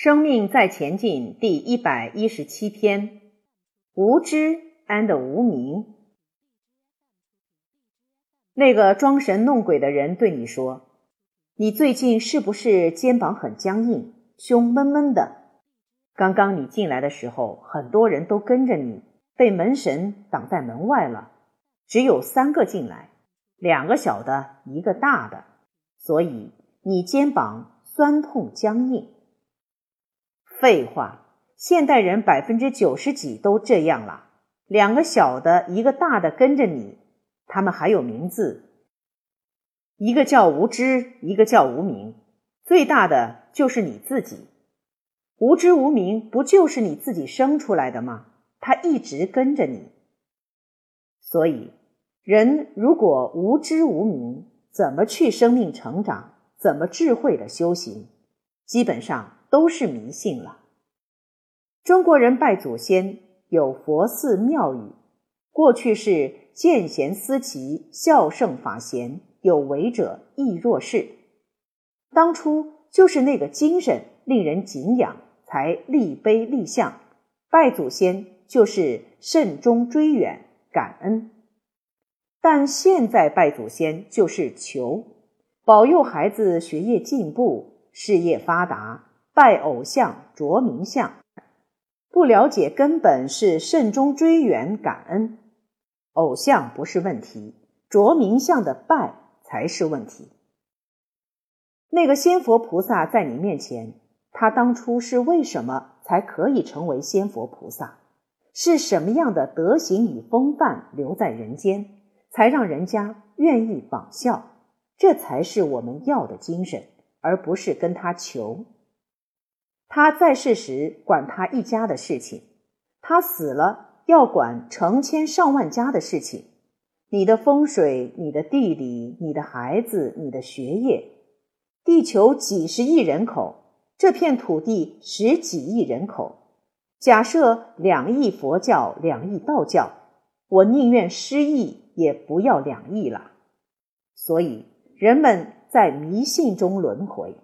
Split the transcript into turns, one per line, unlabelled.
生命在前进第一百一十七篇：无知 and 无明。那个装神弄鬼的人对你说：“你最近是不是肩膀很僵硬，胸闷闷的？刚刚你进来的时候，很多人都跟着你，被门神挡在门外了，只有三个进来，两个小的，一个大的，所以你肩膀酸痛僵硬。”废话，现代人百分之九十几都这样了。两个小的，一个大的跟着你，他们还有名字，一个叫无知，一个叫无名。最大的就是你自己，无知无名不就是你自己生出来的吗？他一直跟着你。所以，人如果无知无名，怎么去生命成长？怎么智慧的修行？基本上。都是迷信了。中国人拜祖先有佛寺庙宇，过去是见贤思齐，孝圣法贤，有为者亦若是。当初就是那个精神令人敬仰，才立碑立像，拜祖先就是慎终追远，感恩。但现在拜祖先就是求保佑孩子学业进步，事业发达。拜偶像、着名相，不了解根本是慎终追远、感恩。偶像不是问题，着名相的拜才是问题。那个仙佛菩萨在你面前，他当初是为什么才可以成为仙佛菩萨？是什么样的德行与风范留在人间，才让人家愿意仿效？这才是我们要的精神，而不是跟他求。他在世时管他一家的事情，他死了要管成千上万家的事情。你的风水、你的地理、你的孩子、你的学业。地球几十亿人口，这片土地十几亿人口。假设两亿佛教，两亿道教，我宁愿失忆，也不要两亿了。所以人们在迷信中轮回。